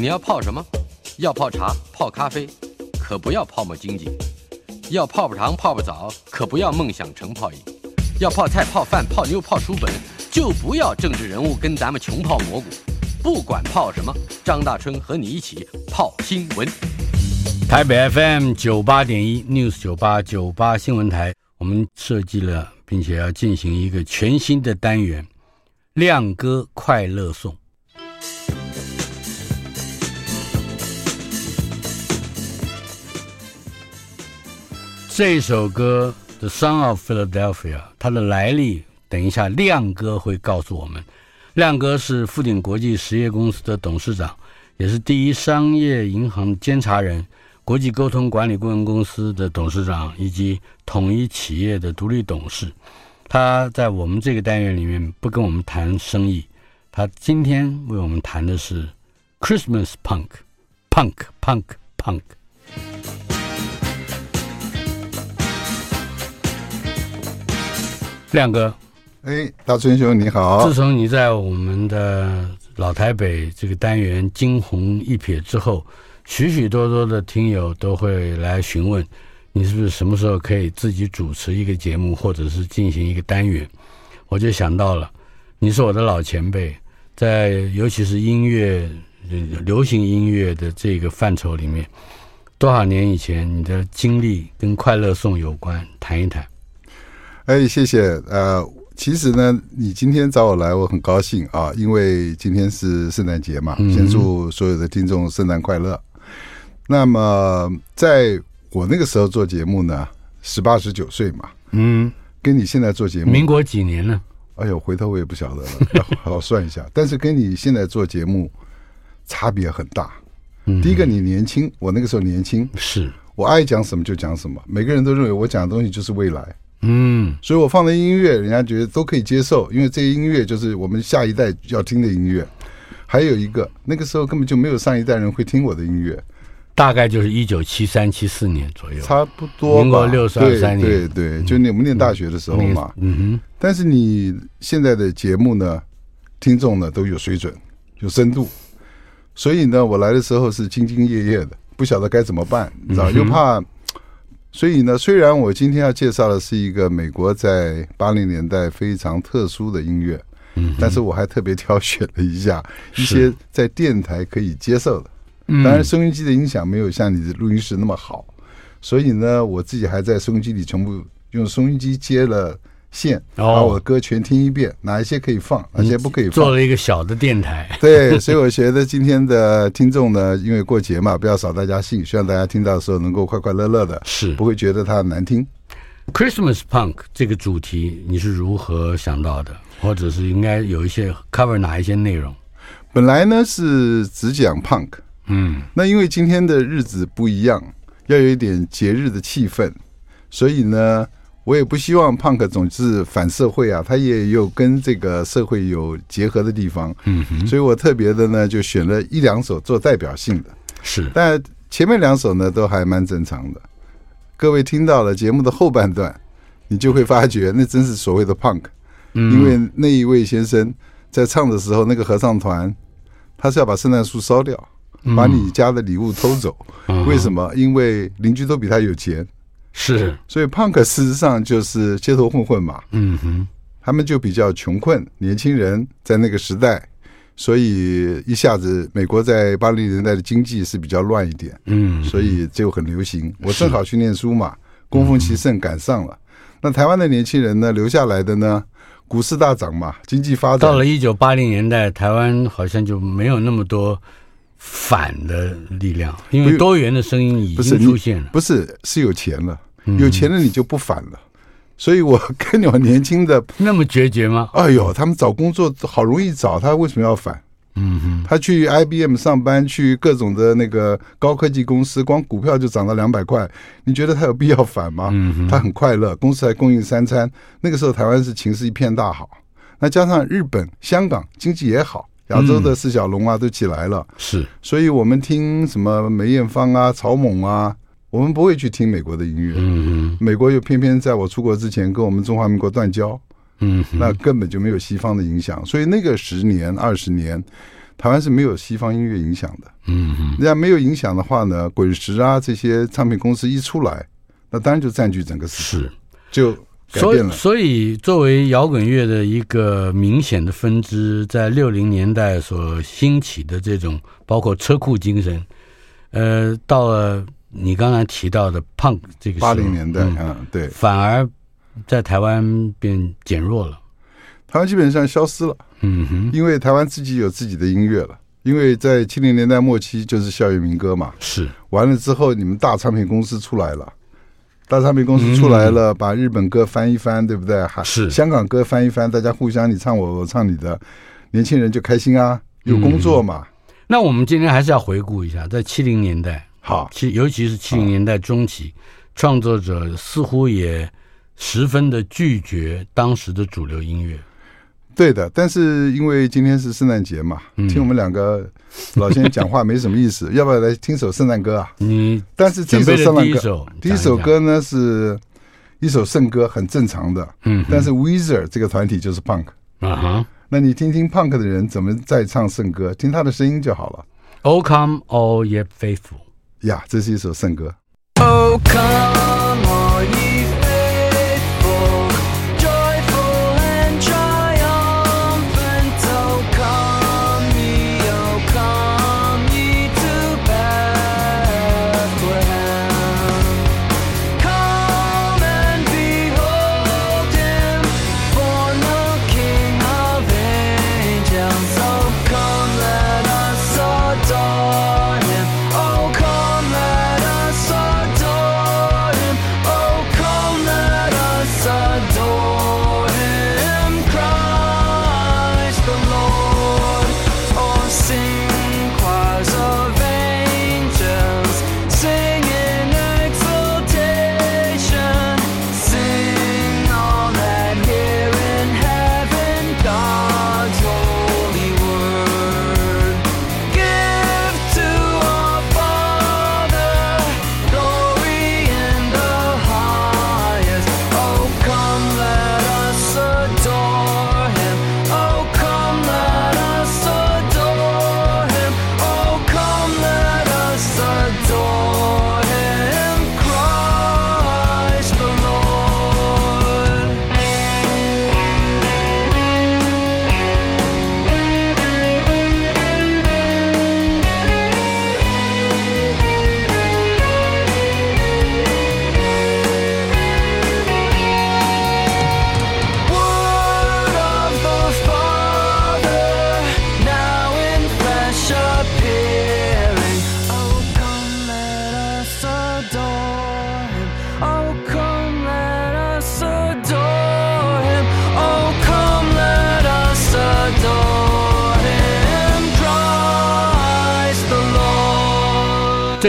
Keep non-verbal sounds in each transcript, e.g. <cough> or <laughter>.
你要泡什么？要泡茶、泡咖啡，可不要泡沫经济；要泡泡糖、泡泡澡，可不要梦想成泡影；要泡菜、泡饭、泡妞、泡书本，就不要政治人物跟咱们穷泡蘑菇。不管泡什么，张大春和你一起泡新闻。台北 FM 九八点一 News 九八九八新闻台，我们设计了并且要进行一个全新的单元——亮哥快乐颂。这首歌《The Song of Philadelphia》，它的来历，等一下亮哥会告诉我们。亮哥是富鼎国际实业公司的董事长，也是第一商业银行监察人、国际沟通管理顾问公司的董事长，以及统一企业的独立董事。他在我们这个单元里面不跟我们谈生意，他今天为我们谈的是 Christmas Punk，Punk，Punk，Punk。亮哥，哎，大春兄你好！自从你在我们的老台北这个单元惊鸿一瞥之后，许许多多的听友都会来询问你是不是什么时候可以自己主持一个节目，或者是进行一个单元。我就想到了，你是我的老前辈，在尤其是音乐、流行音乐的这个范畴里面，多少年以前你的经历跟快乐颂有关，谈一谈。哎，谢谢。呃，其实呢，你今天找我来，我很高兴啊，因为今天是圣诞节嘛。嗯、先祝所有的听众圣诞快乐。那么，在我那个时候做节目呢，十八十九岁嘛，嗯，跟你现在做节目，民国几年呢？哎呦，回头我也不晓得了，<laughs> 好好算一下。但是跟你现在做节目差别很大。嗯、第一个，你年轻，我那个时候年轻，是我爱讲什么就讲什么，每个人都认为我讲的东西就是未来。嗯，所以我放的音乐，人家觉得都可以接受，因为这些音乐就是我们下一代要听的音乐。还有一个，那个时候根本就没有上一代人会听我的音乐，大概就是一九七三七四年左右，差不多。民国六十二三年，对对，对，就你们念大学的时候嘛。嗯哼。但是你现在的节目呢，听众呢都有水准，有深度，所以呢，我来的时候是兢兢业业的，不晓得该怎么办，你知道，又怕。所以呢，虽然我今天要介绍的是一个美国在八零年代非常特殊的音乐，嗯，但是我还特别挑选了一下一些在电台可以接受的。当然，收音机的音响没有像你的录音室那么好，所以呢，我自己还在收音机里全部用收音机接了。线，把我的歌全听一遍，哪一些可以放，哪些不可以放。做了一个小的电台，<laughs> 对，所以我觉得今天的听众呢，因为过节嘛，不要扫大家兴，希望大家听到的时候能够快快乐乐的，是不会觉得它难听。Christmas Punk 这个主题你是如何想到的，或者是应该有一些 cover 哪一些内容？本来呢是只讲 Punk，嗯，那因为今天的日子不一样，要有一点节日的气氛，所以呢。我也不希望 Punk 总是反社会啊，他也有跟这个社会有结合的地方，嗯，所以我特别的呢就选了一两首做代表性的，是，但前面两首呢都还蛮正常的。各位听到了节目的后半段，你就会发觉那真是所谓的 Punk，因为那一位先生在唱的时候，那个合唱团他是要把圣诞树烧掉，把你家的礼物偷走，为什么？因为邻居都比他有钱。是，所以 Punk 事实上就是街头混混嘛，嗯哼，他们就比较穷困，年轻人在那个时代，所以一下子美国在八零年代的经济是比较乱一点，嗯，所以就很流行。我正好去念书嘛，供奉其盛赶上了。那台湾的年轻人呢，留下来的呢，股市大涨嘛，经济发展。到了一九八零年代，台湾好像就没有那么多。反的力量，因为多元的声音已经出现了。不是，不是，是有钱了，有钱了你就不反了。嗯、所以我 <laughs> 跟你们年轻的那么决绝吗？哎呦，他们找工作好容易找，他为什么要反？嗯哼，他去 IBM 上班，去各种的那个高科技公司，光股票就涨到两百块，你觉得他有必要反吗？嗯哼，他很快乐，公司还供应三餐。那个时候台湾是情势一片大好，那加上日本、香港经济也好。亚洲的四小龙啊，都起来了。是，所以我们听什么梅艳芳啊、草蜢啊，我们不会去听美国的音乐。嗯，美国又偏偏在我出国之前跟我们中华民国断交。嗯，那根本就没有西方的影响。所以那个十年、二十年，台湾是没有西方音乐影响的。嗯嗯，人家没有影响的话呢，滚石啊这些唱片公司一出来，那当然就占据整个市场，是就改变了。所以，所以作为摇滚乐的一个明显的分支，在六零年代所兴起的这种，包括车库精神，呃，到了你刚才提到的 punk 这个八零年代，嗯，嗯，对，反而在台湾变减弱了。台湾基本上消失了，嗯哼，因为台湾自己有自己的音乐了。因为在七零年代末期就是校园民歌嘛，是完了之后，你们大唱片公司出来了，大唱片公司出来了，把日本歌翻一翻，对不对？还是香港歌翻一翻，大家互相你唱我，我唱你的，年轻人就开心啊，有工作嘛。那我们今天还是要回顾一下，在七零年代，好，其尤其是七零年代中期，创作者似乎也十分的拒绝当时的主流音乐。对的，但是因为今天是圣诞节嘛，嗯、听我们两个老先生讲话没什么意思，<laughs> 要不要来听首圣诞歌啊？你但是这首圣诞歌，第一首，第一首歌呢是一首圣歌，很正常的。嗯，但是 Weezer 这个团体就是 Punk 啊哈，那你听听 Punk 的人怎么在唱圣歌，听他的声音就好了。Oh come all ye faithful，呀，这是一首圣歌。Oh come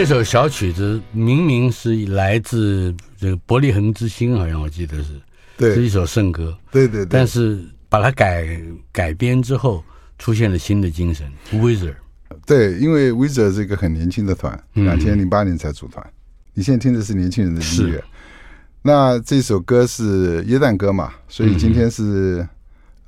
这首小曲子明明是来自这个伯利恒之星，好像我记得是，对，是一首圣歌，对对对。但是把它改改编之后，出现了新的精神，Weezer。对，因为 Weezer 是一个很年轻的团，两千零八年才组团。你现在听的是年轻人的音乐。那这首歌是耶诞歌嘛，所以今天是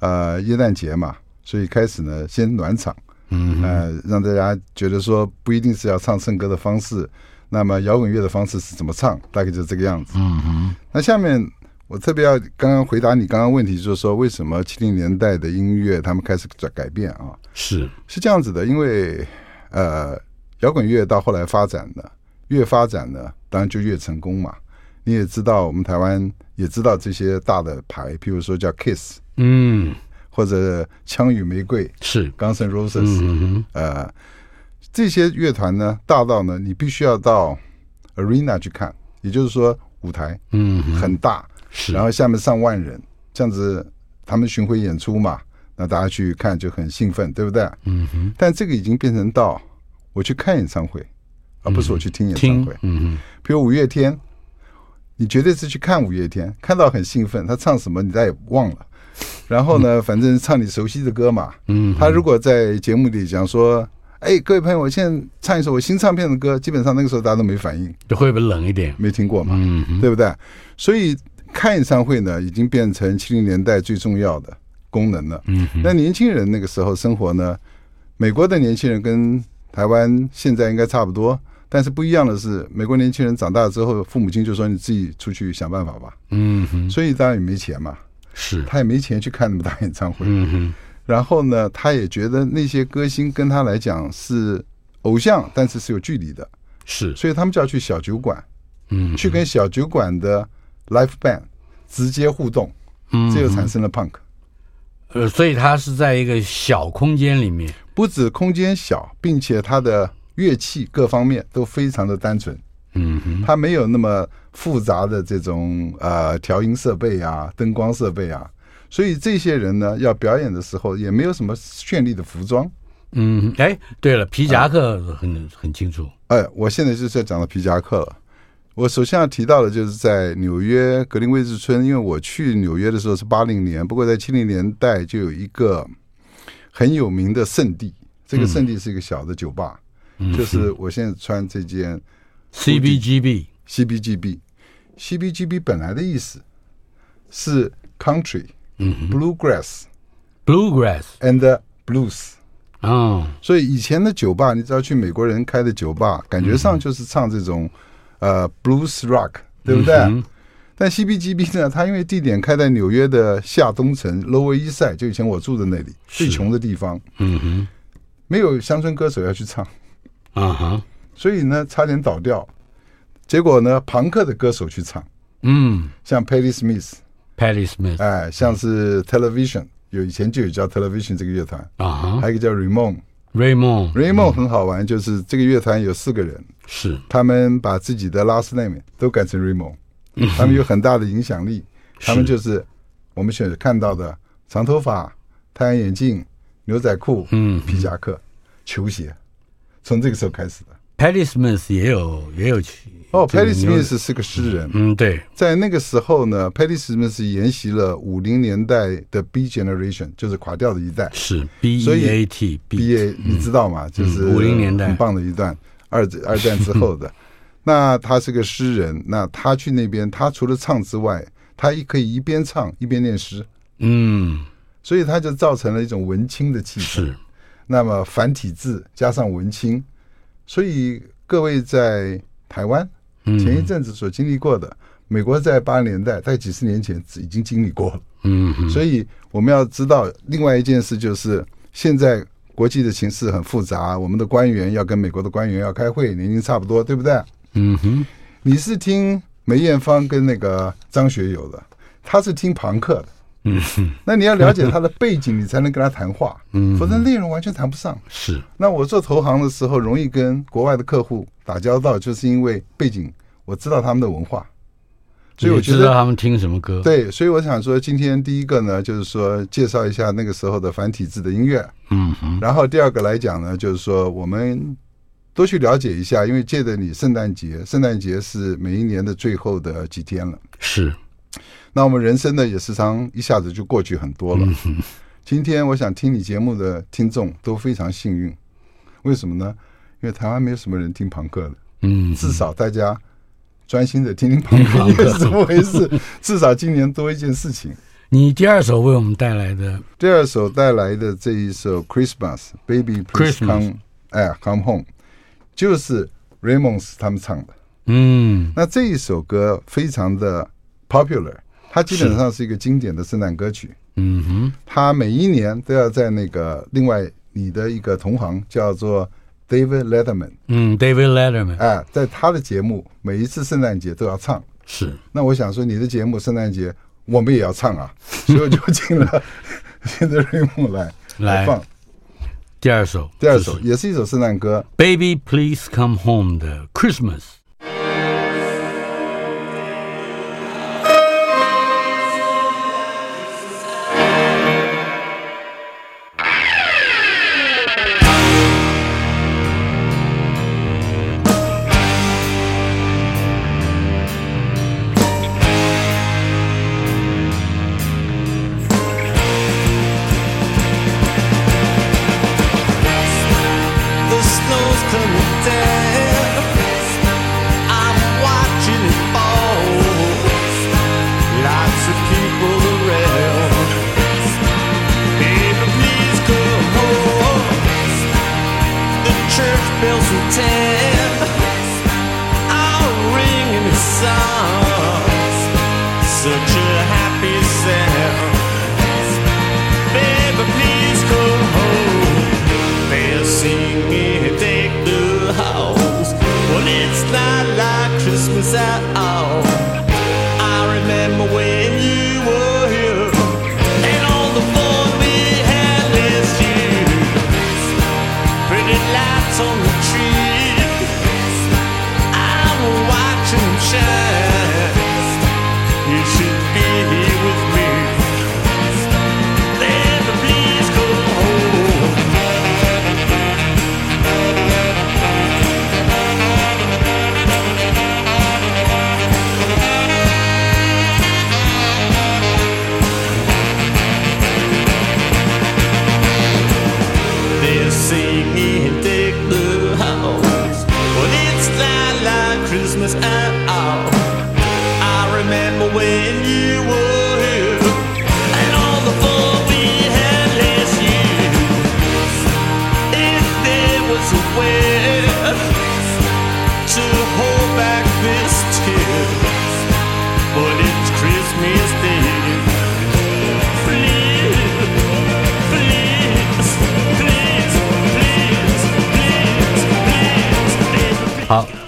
呃耶诞节嘛，所以开始呢先暖场。嗯，呃，让大家觉得说不一定是要唱圣歌的方式，那么摇滚乐的方式是怎么唱，大概就是这个样子。嗯哼。那下面我特别要刚刚回答你刚刚问题，就是说为什么七零年代的音乐他们开始转改变啊？是是这样子的，因为呃，摇滚乐到后来发展呢，越发展呢，当然就越成功嘛。你也知道，我们台湾也知道这些大的牌，譬如说叫 Kiss，嗯。或者枪与玫瑰是 Guns N' Roses，呃，这些乐团呢，大到呢，你必须要到 arena 去看，也就是说舞台，嗯，很大，是，然后下面上万人，这样子他们巡回演出嘛，那大家去看就很兴奋，对不对？嗯哼。但这个已经变成到我去看演唱会，而不是我去听演唱会。嗯哼。比如五月天，你绝对是去看五月天，看到很兴奋，他唱什么你再也忘了。然后呢，反正唱你熟悉的歌嘛。嗯，他如果在节目里讲说：“哎，各位朋友，我现在唱一首我新唱片的歌。”基本上那个时候大家都没反应，就会不会冷一点？没听过嘛？嗯，对不对？所以看演唱会呢，已经变成七零年代最重要的功能了。嗯，那年轻人那个时候生活呢，美国的年轻人跟台湾现在应该差不多，但是不一样的是，美国年轻人长大之后，父母亲就说你自己出去想办法吧。嗯哼，所以当然也没钱嘛，是。他也没钱去看那么大演唱会。嗯哼，然后呢，他也觉得那些歌星跟他来讲是偶像，但是是有距离的，是，所以他们就要去小酒馆，嗯，去跟小酒馆的 live band 直接互动，嗯，这就产生了 punk。呃，所以他是在一个小空间里面，不止空间小，并且他的乐器各方面都非常的单纯。嗯哼，他没有那么复杂的这种呃调音设备啊、灯光设备啊，所以这些人呢要表演的时候也没有什么绚丽的服装。嗯，哎，对了，皮夹克很、嗯、很清楚。哎，我现在就是要讲到皮夹克了。我首先要提到的就是在纽约格林威治村，因为我去纽约的时候是八零年，不过在七零年代就有一个很有名的圣地，这个圣地是一个小的酒吧，嗯、就是我现在穿这件 CBGB，CBGB，CBGB 本来的意思是 country，嗯，bluegrass，bluegrass and blues，哦，所以以前的酒吧，你知道去美国人开的酒吧，感觉上就是唱这种。呃，blues rock，对不对？嗯、但 CBGB 呢？它因为地点开在纽约的下东城 Lower East Side，就以前我住的那里，最穷的地方。嗯哼，没有乡村歌手要去唱。啊哈，所以呢，差点倒掉。结果呢，朋克的歌手去唱。嗯，像 Patti Smith，Patti Smith，哎，像是 Television，有以前就有叫 Television 这个乐团。啊，还有一个叫 Raymond，Raymond，Raymond 很好玩，就是这个乐团有四个人，是。他们把自己的 last name 都改成 Raymond，他们有很大的影响力。他们就是我们选看到的长头发、太阳眼镜、牛仔裤、嗯，皮夹克、球鞋，从这个时候开始的。Patti Smith 也有也有哦，Patti Smith 是个诗人。嗯，对，在那个时候呢，Patti Smith 沿袭了五零年代的 B Generation，就是垮掉的一代。是 B E A T B A，你知道吗？就是五零年代很棒的一段二 <laughs> 二战之后的。那他是个诗人，那他去那边，他除了唱之外，他也可以一边唱一边念诗。嗯，所以他就造成了一种文青的气氛。是，那么繁体字加上文青。所以各位在台湾前一阵子所经历过的，美国在八十年代在几十年前已经经历过了。嗯，所以我们要知道另外一件事，就是现在国际的形势很复杂，我们的官员要跟美国的官员要开会，年龄差不多，对不对？嗯哼，你是听梅艳芳跟那个张学友的，他是听庞克的。嗯，那你要了解他的背景，你才能跟他谈话。<laughs> 嗯，否则内容完全谈不上。是。那我做投行的时候，容易跟国外的客户打交道，就是因为背景，我知道他们的文化，所以我觉得知道他们听什么歌。对，所以我想说，今天第一个呢，就是说介绍一下那个时候的繁体字的音乐。嗯哼，然后第二个来讲呢，就是说我们多去了解一下，因为借着你圣诞节，圣诞节是每一年的最后的几天了。是。那我们人生呢，也时常一下子就过去很多了。<laughs> 今天我想听你节目的听众都非常幸运，为什么呢？因为台湾没有什么人听朋克的，嗯，至少大家专心的听听朋克，因 <laughs> 为怎么回事？至少今年多一件事情。你第二首为我们带来的，第二首带来的这一首《Christmas Baby Please Come》，哎，Come Home，就是 Ramones 他们唱的。嗯，那这一首歌非常的 popular。它基本上是一个经典的圣诞歌曲。嗯哼，它每一年都要在那个另外你的一个同行叫做 David Letterman，嗯，David Letterman，哎，在他的节目每一次圣诞节都要唱。是。那我想说，你的节目圣诞节我们也要唱啊，所以我就进了现在瑞木来 <laughs> 来。放。第二首，第二首也是一首圣诞歌，Baby Please Come Home 的 Christmas。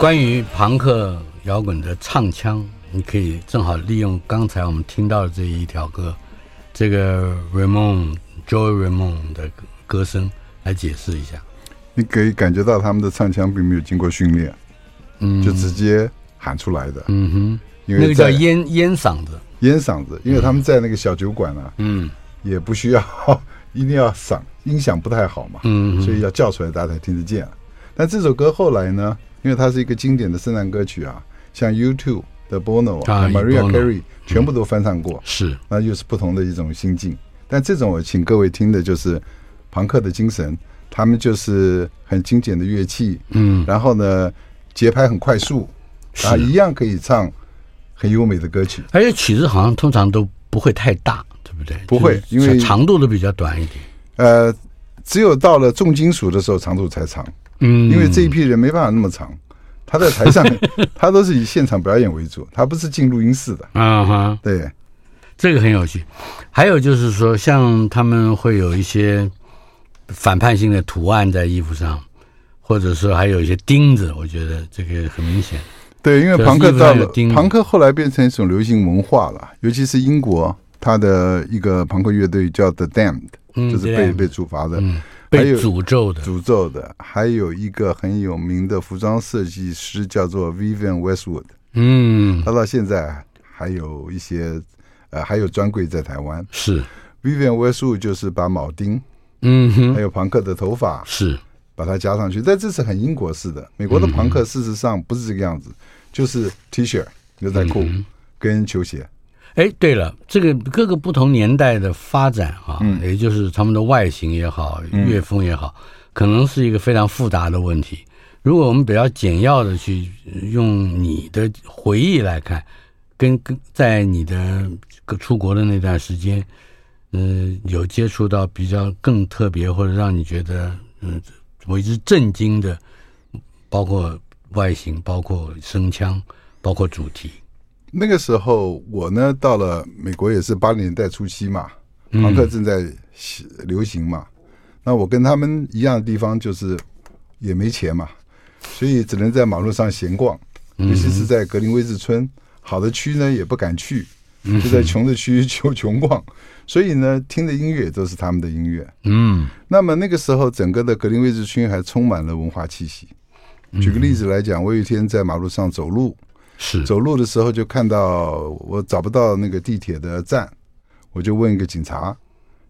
关于朋克摇滚的唱腔，你可以正好利用刚才我们听到的这一条歌，这个 Ramon Joey Ramon 的歌声来解释一下。你可以感觉到他们的唱腔并没有经过训练，嗯，就直接喊出来的。嗯哼，因为那个叫烟烟嗓子。烟嗓子，因为他们在那个小酒馆啊，嗯也不需要 <laughs> 一定要嗓音响不太好嘛，嗯，所以要叫出来大家才听得见。但这首歌后来呢，因为它是一个经典的圣诞歌曲啊，像 U2 的 Bono 啊 Maria Carey 全部都翻唱过，是那又是不同的一种心境。但这种我请各位听的就是朋克的精神，他们就是很精简的乐器，嗯然后呢节拍很快速，是啊，一样可以唱很优美的歌曲。而且曲子好像通常都不会太大，对不对？不会因为长度都比较短一点。呃，只有到了重金属的时候长度才长，嗯，因为这一批人没办法那么长。他在台上，<laughs> 他都是以现场表演为主，他不是进录音室的。啊哈，对，这个很有趣。还有就是说，像他们会有一些反叛性的图案在衣服上，或者说还有一些钉子，我觉得这个很明显。对，因为就是朋克到了钉子朋克后来变成一种流行文化了，尤其是英国，他的一个朋克乐队叫 The Damned，嗯就是被被处罚的，嗯，被还有诅咒的。诅咒的。还有一个很有名的服装设计师叫做 Vivian Westwood，嗯，他到现在还有一些呃还有专柜在台湾。是，Vivian Westwood 就是把铆钉嗯哼，还有朋克的头发是，把它加上去，但这是很英国式的。美国的朋克事实上不是这个样子，就是 T 恤、牛仔裤跟球鞋。哎，对了，这个各个不同年代的发展啊，嗯也就是他们的外形也好，嗯乐风也好，可能是一个非常复杂的问题。如果我们比较简要的去用你的回忆来看，跟跟在你的出国的那段时间，嗯、有接触到比较更特别或者让你觉得嗯为之震惊的，包括外形，包括声腔，包括主题。那个时候我呢到了美国也是八零年代初期嘛，朋克正在流行嘛。那我跟他们一样的地方就是也没钱嘛，所以只能在马路上闲逛，尤其是在格林威治村，好的区呢也不敢去，就在穷的区就穷逛。所以呢，听的音乐都是他们的音乐。嗯那么那个时候，整个的格林威治区还充满了文化气息。举个例子来讲，我有一天在马路上走路。是走路的时候就看到我找不到那个地铁的站，我就问一个警察，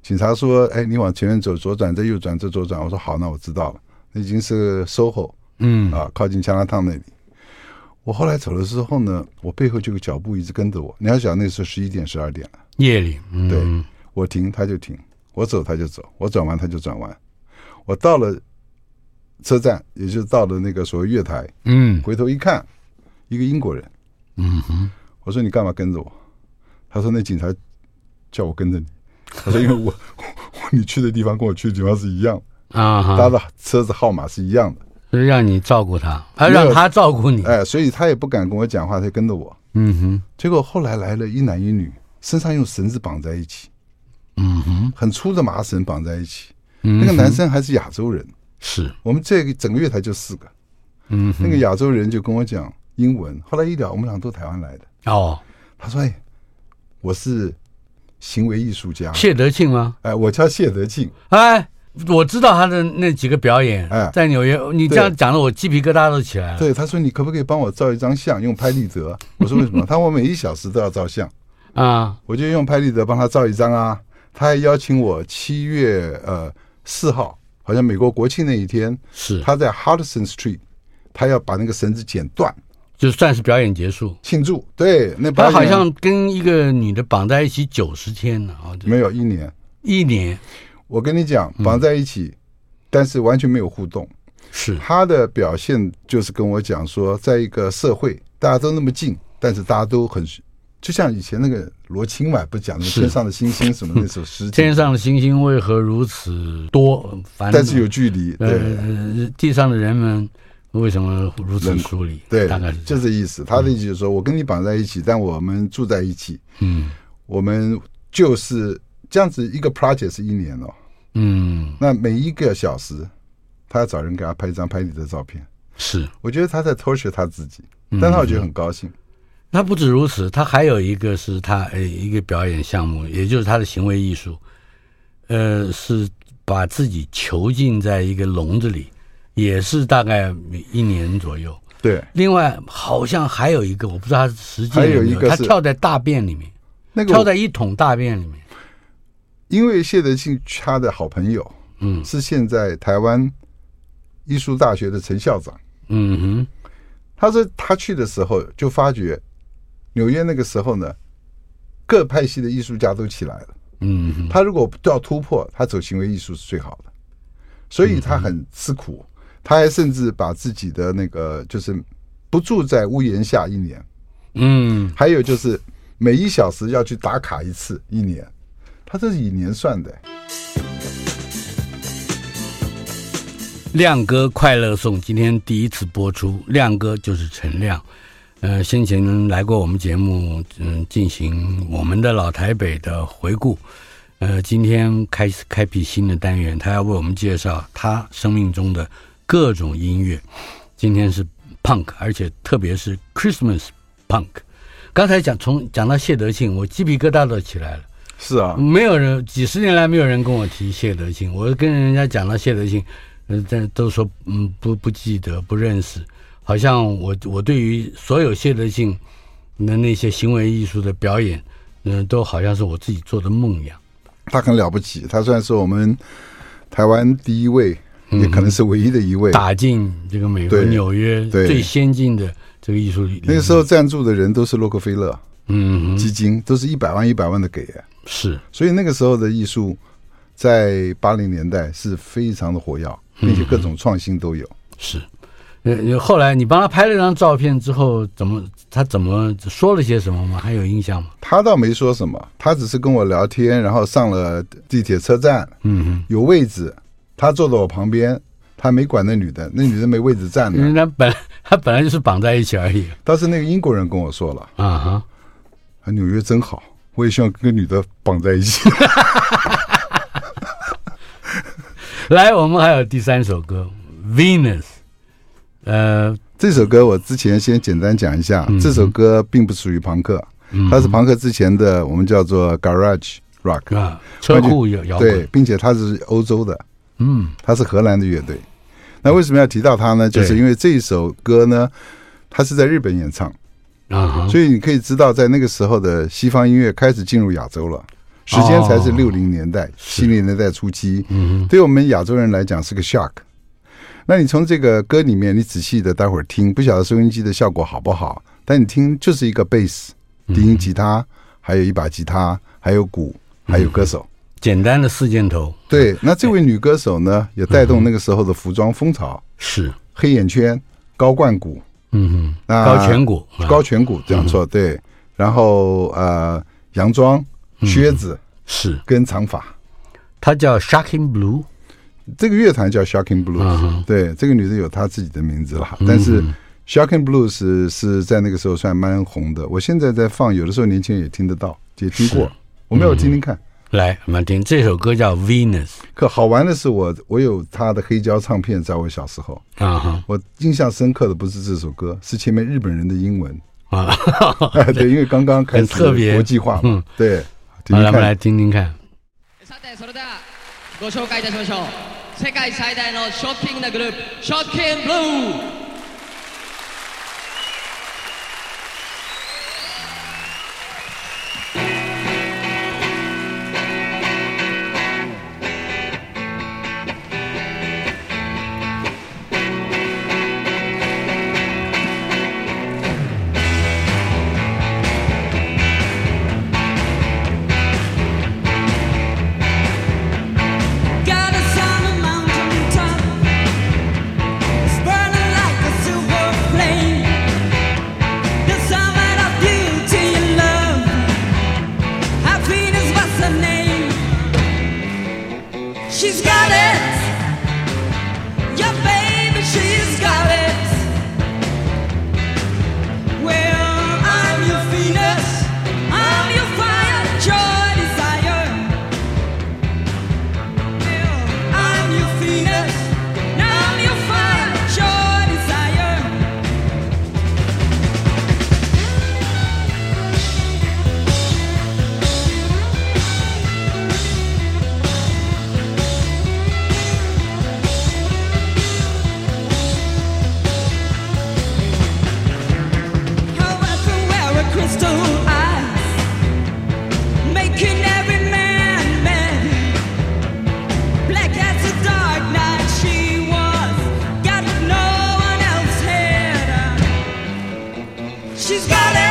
警察说：“哎，你往前面走，左转，再右转，再左转。”我说：“好，那我知道了。”那已经是 SOHO 嗯啊，靠近加拿大那里。我后来走的时候呢，我背后就有脚步一直跟着我。你要想，那时候十一点、十二点了，夜里，嗯、对我停他就停，我走他就走，我转弯他就转弯。我到了车站，也就是到了那个所谓月台，嗯回头一看，一个英国人。嗯哼，我说你干嘛跟着我？他说那警察叫我跟着你。他说因为我 <laughs> 我你去的地方跟我去的地方是一样。啊哈，搭的车子号码是一样的。是让你照顾他，还让他照顾你。哎，所以他也不敢跟我讲话，他就跟着我。嗯哼，结果后来来了一男一女，身上用绳子绑在一起，嗯哼，很粗的麻绳绑在一起。嗯那个男生还是亚洲人，是，我们这个整个月台就四个。嗯，那个亚洲人就跟我讲英文，后来一聊，我们俩都台湾来的。哦，他说：“哎，我是行为艺术家，谢德庆吗？哎，我叫谢德庆。哎，我知道他的那几个表演，哎在纽约，你这样讲的，我鸡皮疙瘩都起来了。对，他说你可不可以帮我照一张相，用拍立得？我说为什么？<laughs> 他说我每一小时都要照相，啊，我就用拍立得帮他照一张啊。他还邀请我七月呃四号，好像美国国庆那一天，是，他在 Hudson Street，他要把那个绳子剪断就算是表演结束。庆祝。对，那他好像跟一个女的绑在一起九十天了，啊，没有一年。一年我跟你讲，绑在一起，但是完全没有互动。是，他的表现就是跟我讲说，在一个社会大家都那么近，但是大家都很，就像以前那个罗青嘛，不讲天上的星星什么 <laughs> 那首诗，天上的星星为何如此多？烦但是有距离，对呃，地上的人们为什么如此疏离？对，大概是这就这意思。他的意思就是说我跟你绑在一起，但我们住在一起，嗯我们就是这样子一个 project 是一年哦。嗯，那每一个小时，他要找人给他拍一张拍你的照片。是。我觉得他在 torture 他自己，嗯但他我觉得很高兴。他不止如此，他还有一个是他呃一个表演项目，也就是他的行为艺术，呃，是把自己囚禁在一个笼子里，也是大概一年左右。对，另外好像还有一个，我不知道他实际还有一个他跳在大便里面，那个跳在一桶大便里面。因为谢德庆他的好朋友嗯是现在台湾艺术大学的陈校长，嗯哼，他说他去的时候就发觉纽约那个时候呢，各派系的艺术家都起来了。嗯哼，他如果都要突破，他走行为艺术是最好的，所以他很吃苦。他还甚至把自己的那个就是不住在屋檐下一年，嗯，还有就是每一小时要去打卡一次一年，他这是以年算的。亮哥快乐颂今天第一次播出，亮哥就是陈亮，呃，先前来过我们节目，嗯，进行我们的老台北的回顾，呃，今天开始开辟新的单元，他要为我们介绍他生命中的各种音乐，今天是 punk，而且特别是 Christmas punk。刚才讲从讲到谢德庆，我鸡皮疙瘩都起来了。是啊，没有人几十年来没有人跟我提谢德庆，我跟人家讲到谢德庆，嗯，但都说嗯不不记得不认识，好像我我对于所有谢德庆的那些行为艺术的表演，嗯，都好像是我自己做的梦一样。他很了不起，他算是我们台湾第一位，也可能是唯一的一位。打进这个美国纽约最先进的这个艺术里，那个时候赞助的人都是洛克菲勒嗯哼基金，都是一百万一百万的给，是所以那个时候的艺术在八零年代是非常的活跃，并且各种创新都有。是，呃，后来你帮他拍了张照片之后，怎么他怎么说了些什么吗？还有印象吗？他倒没说什么，他只是跟我聊天，然后上了地铁车站，嗯哼。有位置，他坐在我旁边，他没管那女的，那女的没位置站因为的。他本 <laughs> 他本来就是绑在一起而已。当时那个英国人跟我说了，啊哈，啊，纽约真好，我也希望跟个女的绑在一起。<laughs> 来，我们还有第三首歌《Venus》，呃，这首歌我之前先简单讲一下，嗯。这首歌并不属于朋克，它是朋克之前的我们叫做 Garage Rock，啊，车库摇滚。对滚，，并且它是欧洲的，嗯。它是荷兰的乐队。那为什么要提到他呢？就是因为这一首歌呢，他是在日本演唱，啊，所以你可以知道，在那个时候的西方音乐开始进入亚洲了，时间才是六零年代、七零年代初期。嗯对我们亚洲人来讲是个 shock。那你从这个歌里面，你仔细的待会儿听，不晓得收音机的效果好不好，但你听就是一个贝斯、低音吉他，还有一把吉他，还有鼓，还有歌手。简单的四箭头，对，那这位女歌手呢，也带动那个时候的服装风潮，是，黑眼圈、高冠骨、嗯高颧骨，啊高颧骨这样说对，然后呃，洋装、靴子是，跟长发，她叫 Shocking Blue，这个乐团叫 Shocking Blues，、嗯、对，这个女的有她自己的名字了，但是 Shocking Blues 是，是在那个时候算蛮红的。我现在在放，有的时候年轻人也听得到，也听过。我们要听听看，来，我们听这首歌叫 Venus。可好玩的是我，我我有他的黑胶唱片，在我小时候啊，我印象深刻的不是这首歌，是前面日本人的英文啊，<laughs> 对，因为刚刚开始特别国际化嘛，对。好，来，我们来听听看。さて、それではご绍介いたしましょう。世界最大のショッキングなグループ、ショッキングブルー。 she's got it.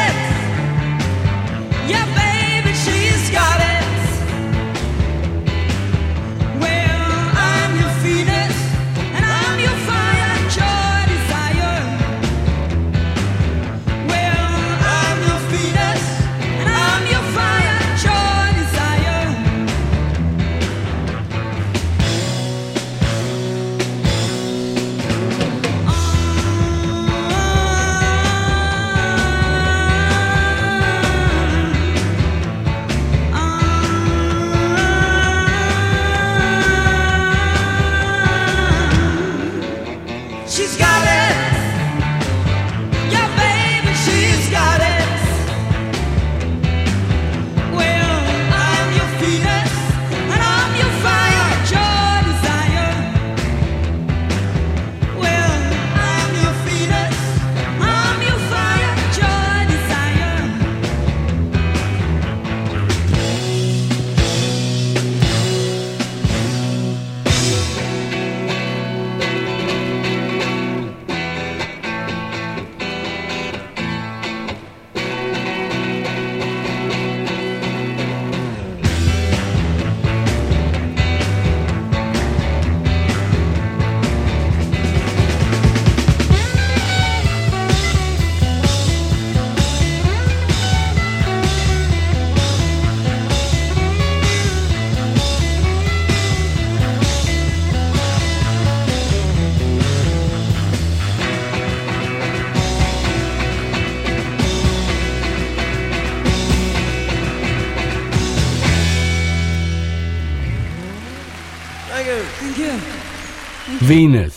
Venus，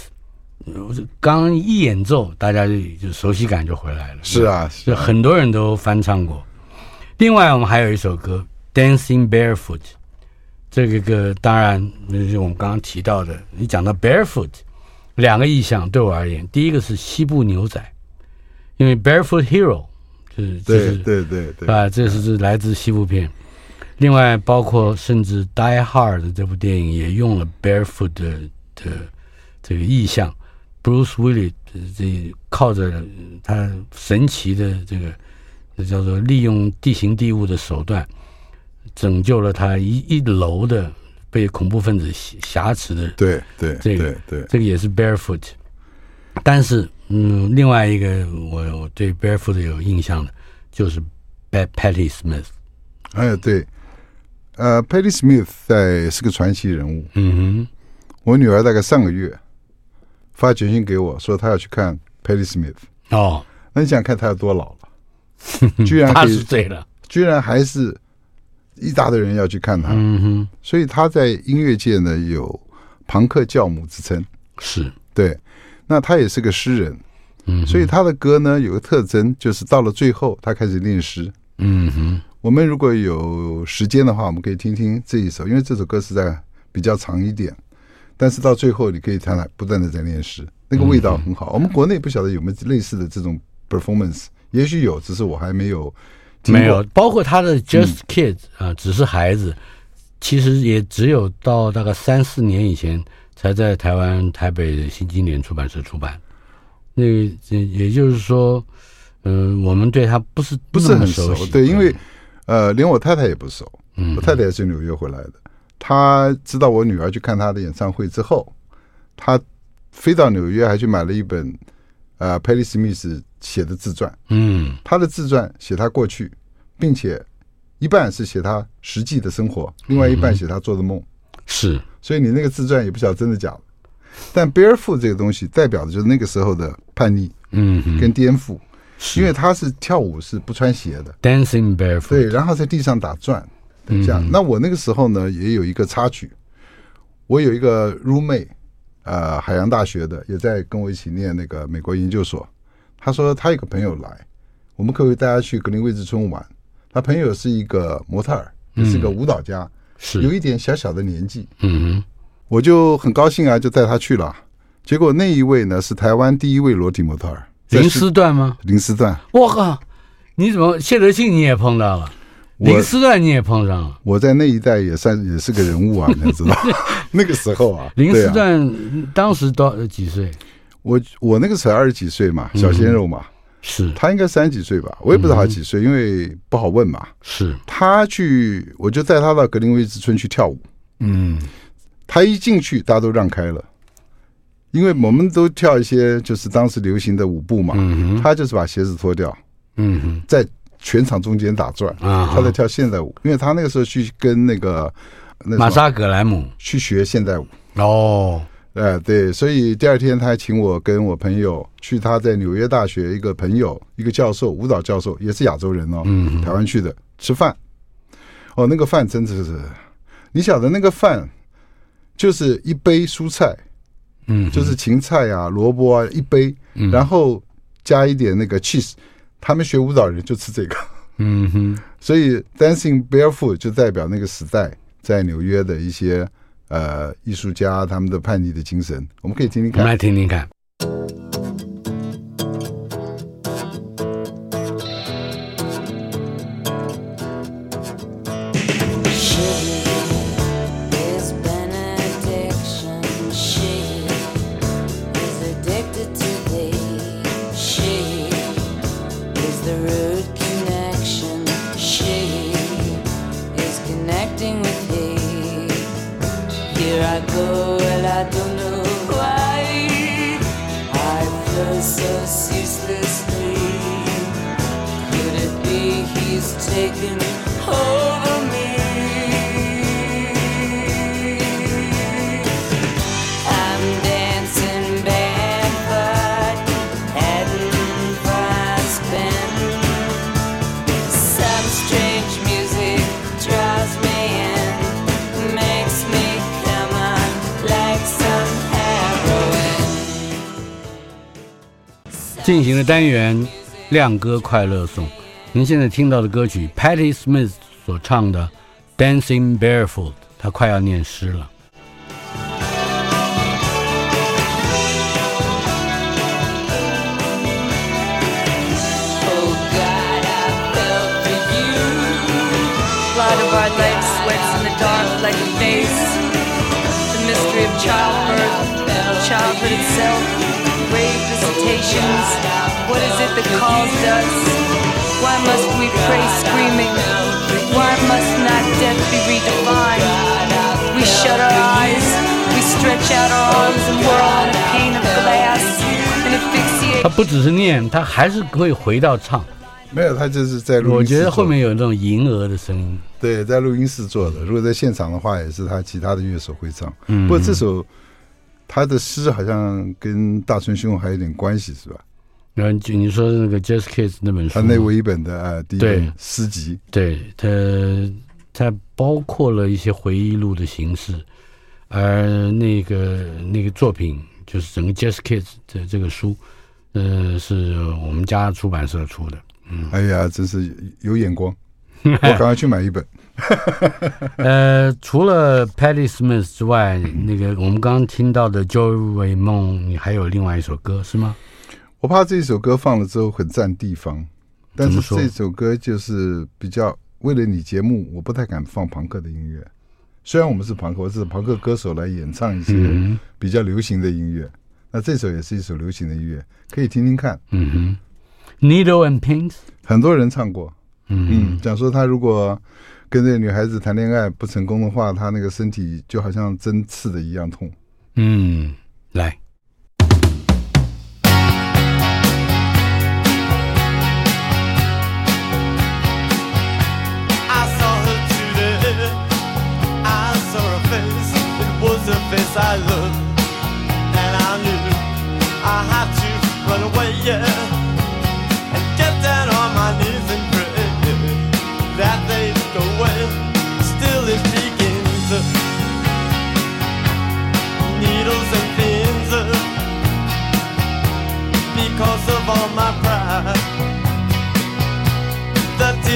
刚刚一演奏，大家就就熟悉感就回来了。是啊，是啊，很多人都翻唱过。另外，我们还有一首歌《Dancing Barefoot》，这个歌当然就是我们刚刚提到的。你讲到 Barefoot，两个意象对我而言，第一个是西部牛仔，因为 Barefoot Hero 就是就是对对对对啊，这是来自西部片。另外，包括甚至《Die Hard》这部电影也用了 Barefoot 的的这个意象，Bruce Willis 这靠着他神奇的这个这叫做利用地形地物的手段，拯救了他一一楼的被恐怖分子挟持的。对对，这个对对，这个也是 Barefoot。但是，嗯，另外一个我我对 Barefoot 有印象的，就是 Patti Smith。哎，对。呃，Patti Smith 在是个传奇人物。嗯哼，我女儿大概上个月发简讯给我说，他要去看 Patti Smith。哦，那你想看他有多老了？<laughs> 居然八十岁了。居然还是一大堆人要去看他。嗯哼，所以他在音乐界呢有朋克教母之称。是，对，那他也是个诗人。嗯，所以他的歌呢有个特征，就是到了最后，他开始念诗。嗯哼，我们如果有时间的话，我们可以听听这一首，因为这首歌实在比较长一点，但是到最后你可以看它不断的在练诗，那个味道很好。我们国内不晓得有没有类似的这种 performance，也许有，只是我还没有。没有，包括他的 Just Kids 啊、嗯，只是孩子，其实也只有到大概三四年以前才在台湾台北新经典出版社出版。那也也就是说，嗯、呃，我们对他不是不是很熟，熟对，因为呃，连我太太也不熟。嗯，我太太也是纽约回来的，她知道我女儿去看他的演唱会之后，他飞到纽约还去买了一本呃 Patti Smith 写的自传。嗯，他的自传写他过去，并且一半是写他实际的生活，另外一半写他做的梦。是，所以你那个自传也不晓得真的假的。但 Barefoot 这个东西代表的就是那个时候的叛逆，嗯，跟颠覆，因为他是跳舞是不穿鞋的，Dancing Barefoot，对，然后在地上打转，这样。那我那个时候呢，也有一个插曲，我有一个 roommate，呃，海洋大学的，也在跟我一起念那个美国研究所。他说他有个朋友来，我们可不可以带他去格林威治村玩？他朋友是一个模特儿，也是个舞蹈家，是有一点小小的年纪，嗯哼。我就很高兴啊，就带他去了。结果那一位呢，是台湾第一位裸体模特儿，林思段吗？林思段，我靠！你怎么谢德庆你也碰到了？林思段你也碰上了？我在那一代也算也是个人物啊，<laughs> 你知道？<laughs> 那个时候啊，林思段、啊、当时多几岁？我我那个时候二十几岁嘛，小鲜肉嘛，嗯、是他应该三十几岁吧？我也不知道他几岁、嗯，因为不好问嘛。是他去，我就带他到格林威治村去跳舞。嗯。他一进去，大家都让开了，因为我们都跳一些就是当时流行的舞步嘛。嗯、他就是把鞋子脱掉，嗯，在全场中间打转。啊，他在跳现代舞，因为他那个时候去跟那个那玛莎格莱姆去学现代舞。哦，哎，对，所以第二天他还请我跟我朋友去他在纽约大学一个朋友，一个教授，舞蹈教授，也是亚洲人哦，嗯，台湾去的吃饭。哦，那个饭真的是，你晓得那个饭。就是一杯蔬菜，嗯，就是芹菜啊、萝卜啊一杯，然后加一点那个 cheese。他们学舞蹈人就吃这个，嗯哼。<laughs> 所以 Dancing Barefoot 就代表那个时代在纽约的一些呃艺术家他们的叛逆的精神。我们可以听听看，我们来听听看。Here I go, and I don't know why. I feel so ceaselessly. Could it be he's taken over? 进行的单元《亮歌快乐颂》，您现在听到的歌曲 Patti Smith 所唱的《Dancing Barefoot》，她快要念诗了。What is it that calls us? Why must we pray screaming? Why must not death be redefined? We shut our eyes, we stretch out our arms and whirl on a pane of glass. 他不只是念，他还是会回到唱。没有，他就是在录音室。我觉得后面有那种银鹅的声音。对，在录音室做的。如果在现场的话，也是他其他的乐手会唱。嗯，不过这首他的诗好像跟大春兄还有点关系，是吧？然后就你说的那个《Jazz Kids》那本书，他那唯一本的啊，第一对本诗集，对他，他包括了一些回忆录的形式，而那个那个作品就是整个《Jazz Kids》的这个书，呃，是我们家出版社出的。嗯，哎呀，真是有眼光，<laughs> 我赶快去买一本。<laughs> 呃，除了 Patti Smith 之外，那个我们刚刚听到的 Joey Ramone，你还有另外一首歌是吗？我怕这首歌放了之后很占地方，但是这首歌就是比较为了你节目，我不太敢放朋克的音乐。虽然我们是朋克，我是朋克歌手来演唱一些嗯比较流行的音乐，那这首也是一首流行的音乐，可以听听看。嗯哼，Needle and Pins，很多人唱过，嗯嗯，讲说他如果跟这个女孩子谈恋爱不成功的话，他那个身体就好像针刺的一样痛。嗯，来。I saw her today. I saw her face. It was the face I loved. And I knew I had to run away, yeah.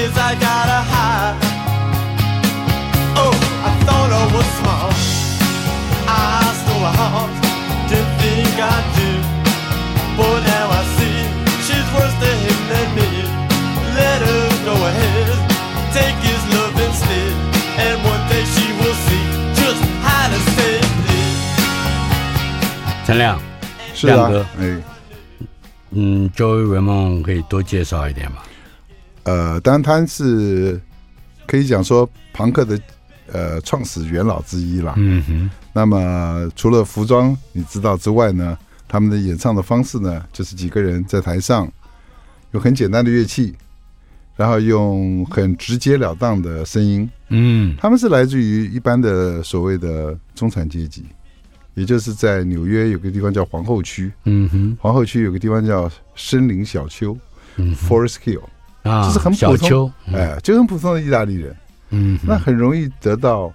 the tears I gotta hide. Oh, I thought I was smart. I stole her heart, didn't think I'd do. But now I see she's worse to him than me. Let her go ahead, take his love instead. And one day she will see just how to save it. 陈亮，是啊亮哥，哎，嗯，Joey Ramone 可以多介绍一点吗？ 呃，当然他是可以讲说朋克的呃创始元老之一啦。嗯哼，那么除了服装你知道之外呢，他们的演唱的方式呢，就是几个人在台上用很简单的乐器，然后用很直截了当的声音。嗯。他们是来自于一般的所谓的中产阶级，也就是在纽约有个地方叫皇后区，嗯哼，皇后区有个地方叫森林小丘嗯 （Forest Hill），啊，就是很普通哎，就很普通的意大利人。嗯，那很容易得到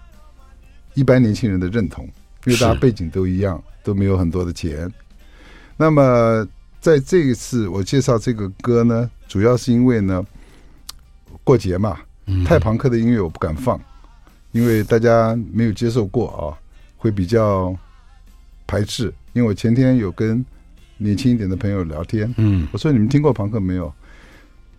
一般年轻人的认同，因为大家背景都一样，都没有很多的钱。那么在这一次我介绍这个歌呢，主要是因为呢，过节嘛，嗯太朋克的音乐我不敢放，因为大家没有接受过啊，会比较排斥。因为我前天有跟年轻一点的朋友聊天，嗯我说你们听过朋克没有？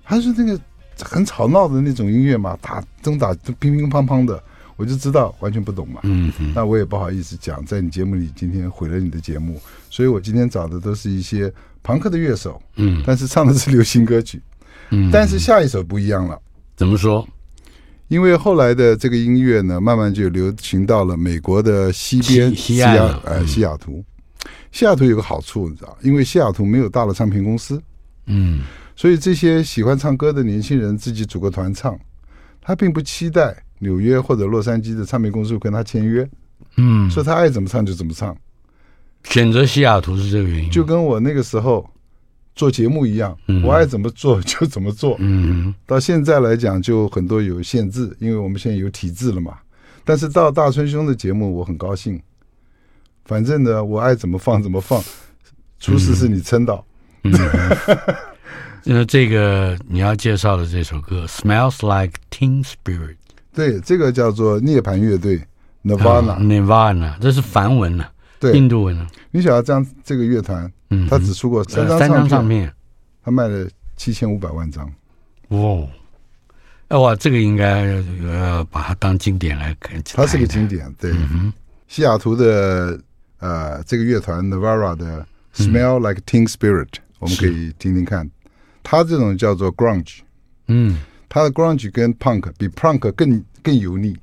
他说那个很吵闹的那种音乐嘛，打钟打乒乒乓乓的，我就知道完全不懂嘛。嗯哼，那我也不好意思讲，在你节目里今天毁了你的节目，所以我今天找的都是一些朋克的乐手，嗯但是唱的是流行歌曲。嗯，但是下一首不一样了，怎么说？因为后来的这个音乐呢，慢慢就流行到了美国的西边西雅呃嗯西雅图。西雅图有个好处，你知道，因为西雅图没有大的唱片公司。嗯所以这些喜欢唱歌的年轻人自己组个团唱，他并不期待纽约或者洛杉矶的唱片公司会跟他签约，嗯，所以他爱怎么唱就怎么唱，选择西雅图是这个原因，就跟我那个时候做节目一样，嗯。我爱怎么做就怎么做。嗯。到现在来讲，就很多有限制，因为我们现在有体制了嘛。但是到大春兄的节目，我很高兴，反正呢，我爱怎么放怎么放，出事是你撑到。嗯，呃，这个你要介绍的这首歌《Smells Like Teen Spirit》对，这个叫做涅槃乐队 Nirvana、啊 Nirvana，这是梵文呢，对，印度文呢，你想要这样这个乐团，嗯，他只出过三张呃三张唱唱片，他卖了七千五百万张。哇，哎哇，这个应该呃把它当经典来看，它是个经典，对。嗯西雅图的呃这个乐团 Nirvana 的嗯。Smell Like Teen Spirit，、我们可以听听看。它这种叫做 grunge，嗯。它的 grunge 跟 punk 比 punk 更更油腻。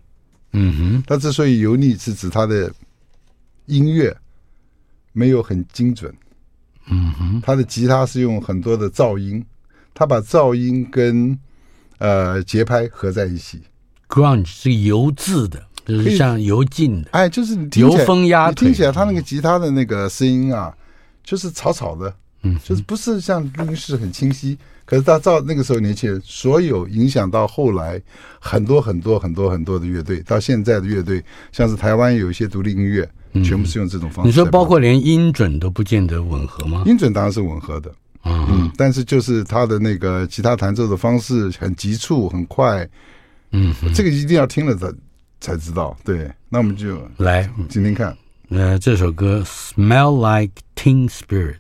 嗯哼，它之所以油腻，是指它的音乐没有很精准。嗯哼，它的吉他是用很多的噪音，它把噪音跟呃节拍合在一起。grunge 是油渍的，就是像油浸的，哎，就是油封鸭腿听起来他那个吉他的那个声音啊，就是吵吵的，嗯，就是不是像录音室很清晰。可是他照那个时候年轻人，所有影响到后来很多很多很多很多的乐队，到现在的乐队，像是台湾有一些独立音乐，全部是用这种方式。你说包括连音准都不见得吻合吗？音准当然是吻合的，嗯嗯，但是就是他的那个吉他弹奏的方式很急促很快，嗯，这个一定要听了才才知道。对，那我们就来听听看。呃，这首歌《Smell Like Teen Spirit》。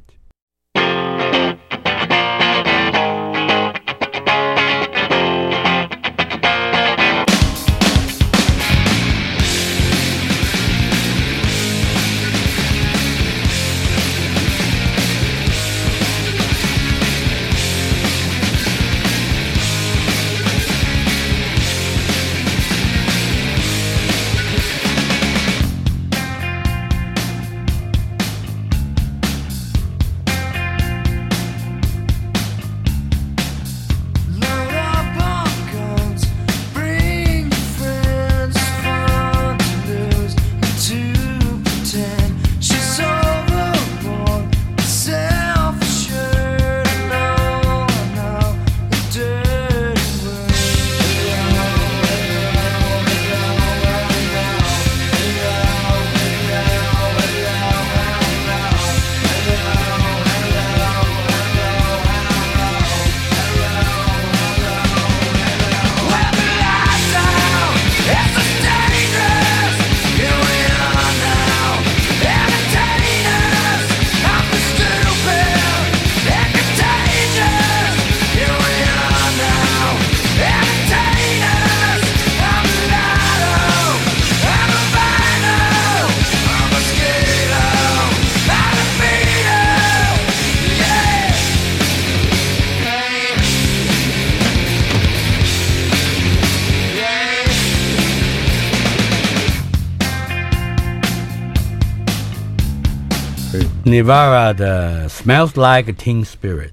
Nirvana 的《Smells Like Teen Spirit》。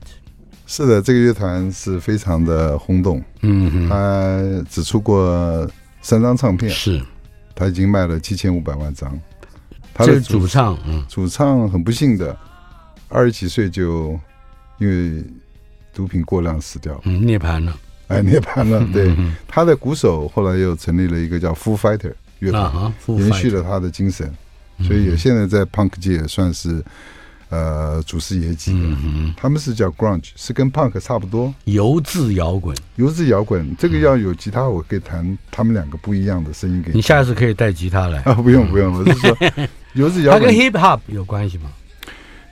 是的，这个乐团是非常的轰动。嗯哼，他只出过三张唱片，是，他已经卖了七千五百万张。他的主唱，嗯，主唱很不幸的，二十几岁就因为毒品过量死掉了，嗯，涅槃了。哎，涅槃了。对他的鼓手后来又成立了一个叫 Foo Fighter 乐团，啊延续了他的精神，所以也现在在 Punk 界也算是呃祖师爷级的。嗯，他们是叫 Grunge，是跟 Punk 差不多，油质摇滚。油质摇滚。这个要有吉他，我可以弹他们两个不一样的声音给你你下次可以带吉他来。啊，不用不用，我是说 <laughs> 油质摇它跟。hip hop 有关系吗？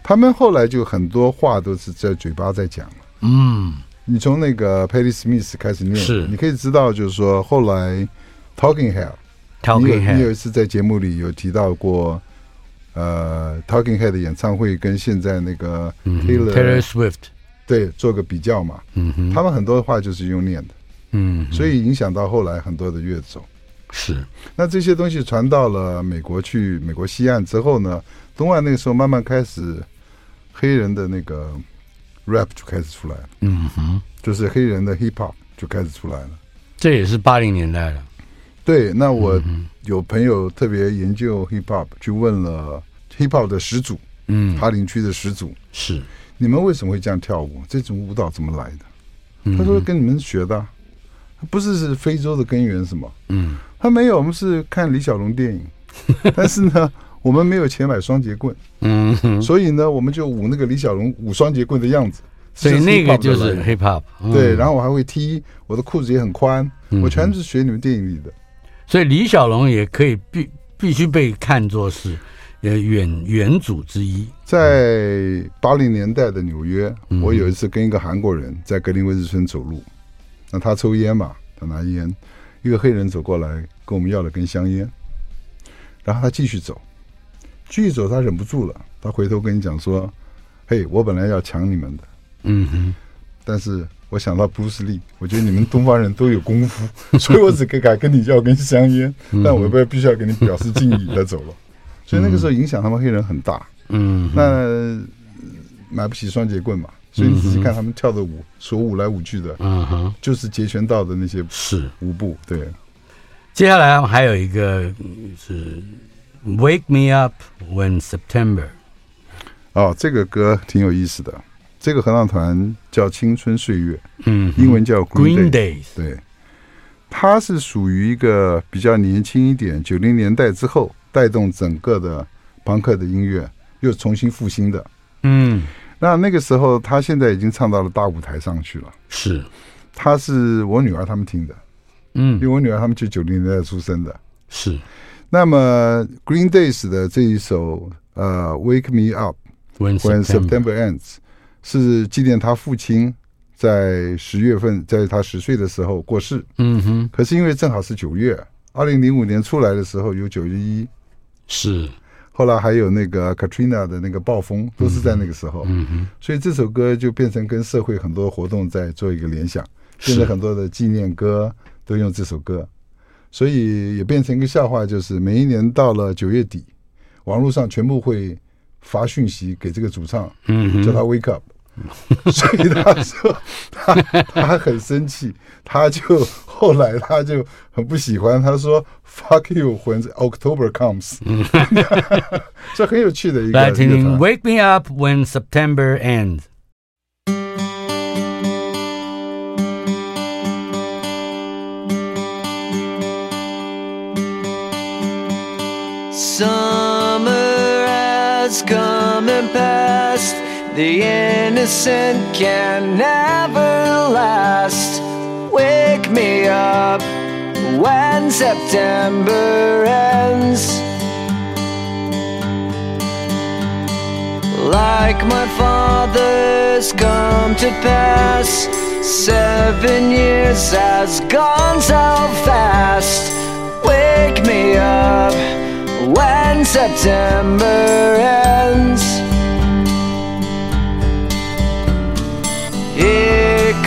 他们后来就很多话都是在嘴巴在讲。嗯，你从那个 Patti Smith 开始念，是你可以知道，就是说后来 Talking Head，你你有一次在节目里有提到过，呃，Talking Head 的演唱会跟现在那个嗯哼。Taylor、Taylor Swift，对做个比较嘛，嗯哼，他们很多话就是用念的，嗯，所以影响到后来很多的乐手。是。那这些东西传到了美国去，美国西岸之后呢，东岸那个时候慢慢开始黑人的那个 rap 就开始出来了，嗯哼，就是黑人的 hip hop 就开始出来了。这也是八零年代了。对，那我嗯有朋友特别研究 hip hop，去问了 hip hop 的始祖，嗯，哈林区的始祖，是，你们为什么会这样跳舞？这种舞蹈怎么来的？嗯他说跟你们学的啊，不是是非洲的根源什么？嗯，他没有，我们是看李小龙电影，<laughs> 但是呢，我们没有钱买双节棍，嗯，所以呢，我们就舞那个李小龙舞双节棍的样子。所以那个就是 hip hop。嗯对，然后我还会踢，我的裤子也很宽，嗯我全是学你们电影里的。所以李小龙也可以必必须被看作是呃远远祖之一。在八零年代的纽约，嗯。我有一次跟一个韩国人在格林威治村走路，那他抽烟嘛，他拿烟，一个黑人走过来跟我们要了根香烟，然后他继续走，继续走，他忍不住了，他回头跟你讲说：“嘿，我本来要抢你们的，嗯哼，但是我想到布鲁斯利，我觉得你们东方人都有功夫，<laughs> 所以我只敢跟你要根香烟，但我不必须要给你表示敬意，他走了。所以那个时候影响他们黑人很大。”嗯，那呃买不起双节棍嘛，所以你仔细看他们跳的舞，手舞来舞去的，嗯哼，就是截拳道的那些是。舞步。对，接下来还有一个嗯是《Wake Me Up When September》。哦，这个歌挺有意思的。这个合唱团叫青春岁月，嗯，英文叫 Green, Green Days。对，它是属于一个比较年轻一点，九零年代之后带动整个的朋克的音乐又重新复兴的。嗯，那那个时候，他现在已经唱到了大舞台上去了。是，他是我女儿他们听的，嗯因为，我女儿他们就九零年代出生的。是，那么 Green Days 的这一首呃 Wake Me Up When。September Ends 是纪念他父亲在十月份，在他十岁的时候过世。嗯哼，可是因为正好是九月，二零零五年出来的时候有九一一，是，后来还有那个 Katrina 的那个暴风，都是在那个时候。嗯哼，所以这首歌就变成跟社会很多活动在做一个联想，现在很多的纪念歌都用这首歌，所以也变成一个笑话，就是每一年到了九月底，网络上全部会发讯息给这个主唱，嗯，叫他 wake up，<laughs> 所以他说他他很生气，他就后来他就很不喜欢，他说 fuck you when October comes，这很有趣的一个来听听乐团 <laughs> Wake Me Up When September Ends。 The innocent can never last. Wake me up when September ends. Like my father's come to pass. Seven years has gone so fast. Wake me up when September ends.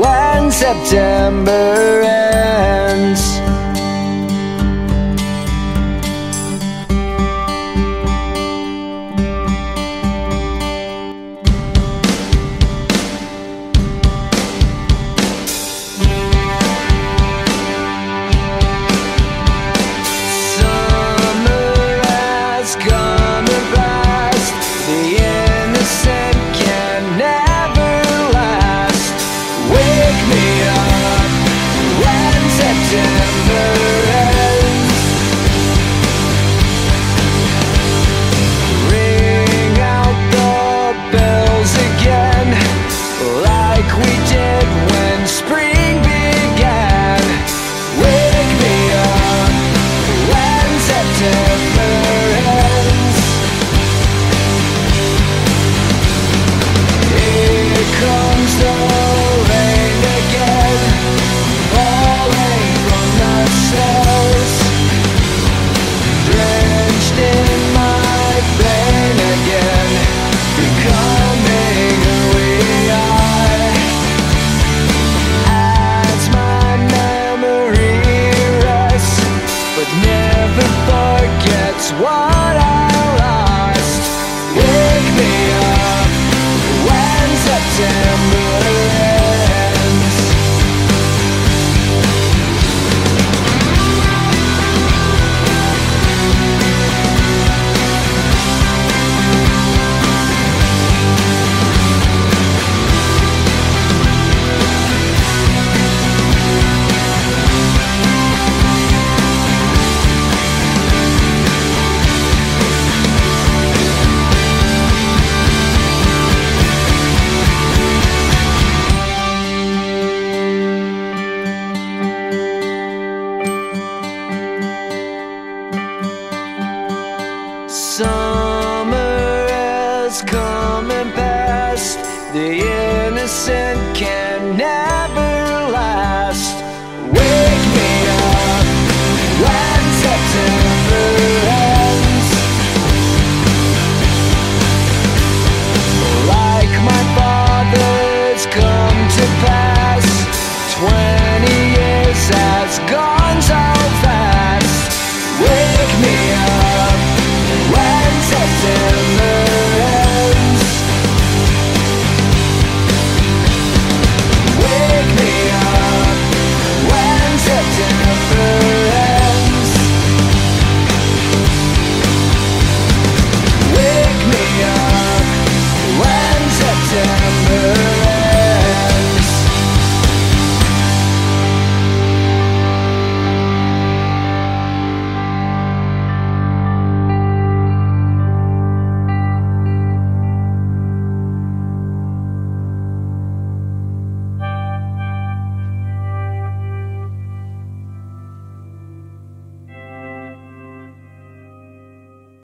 when September ends.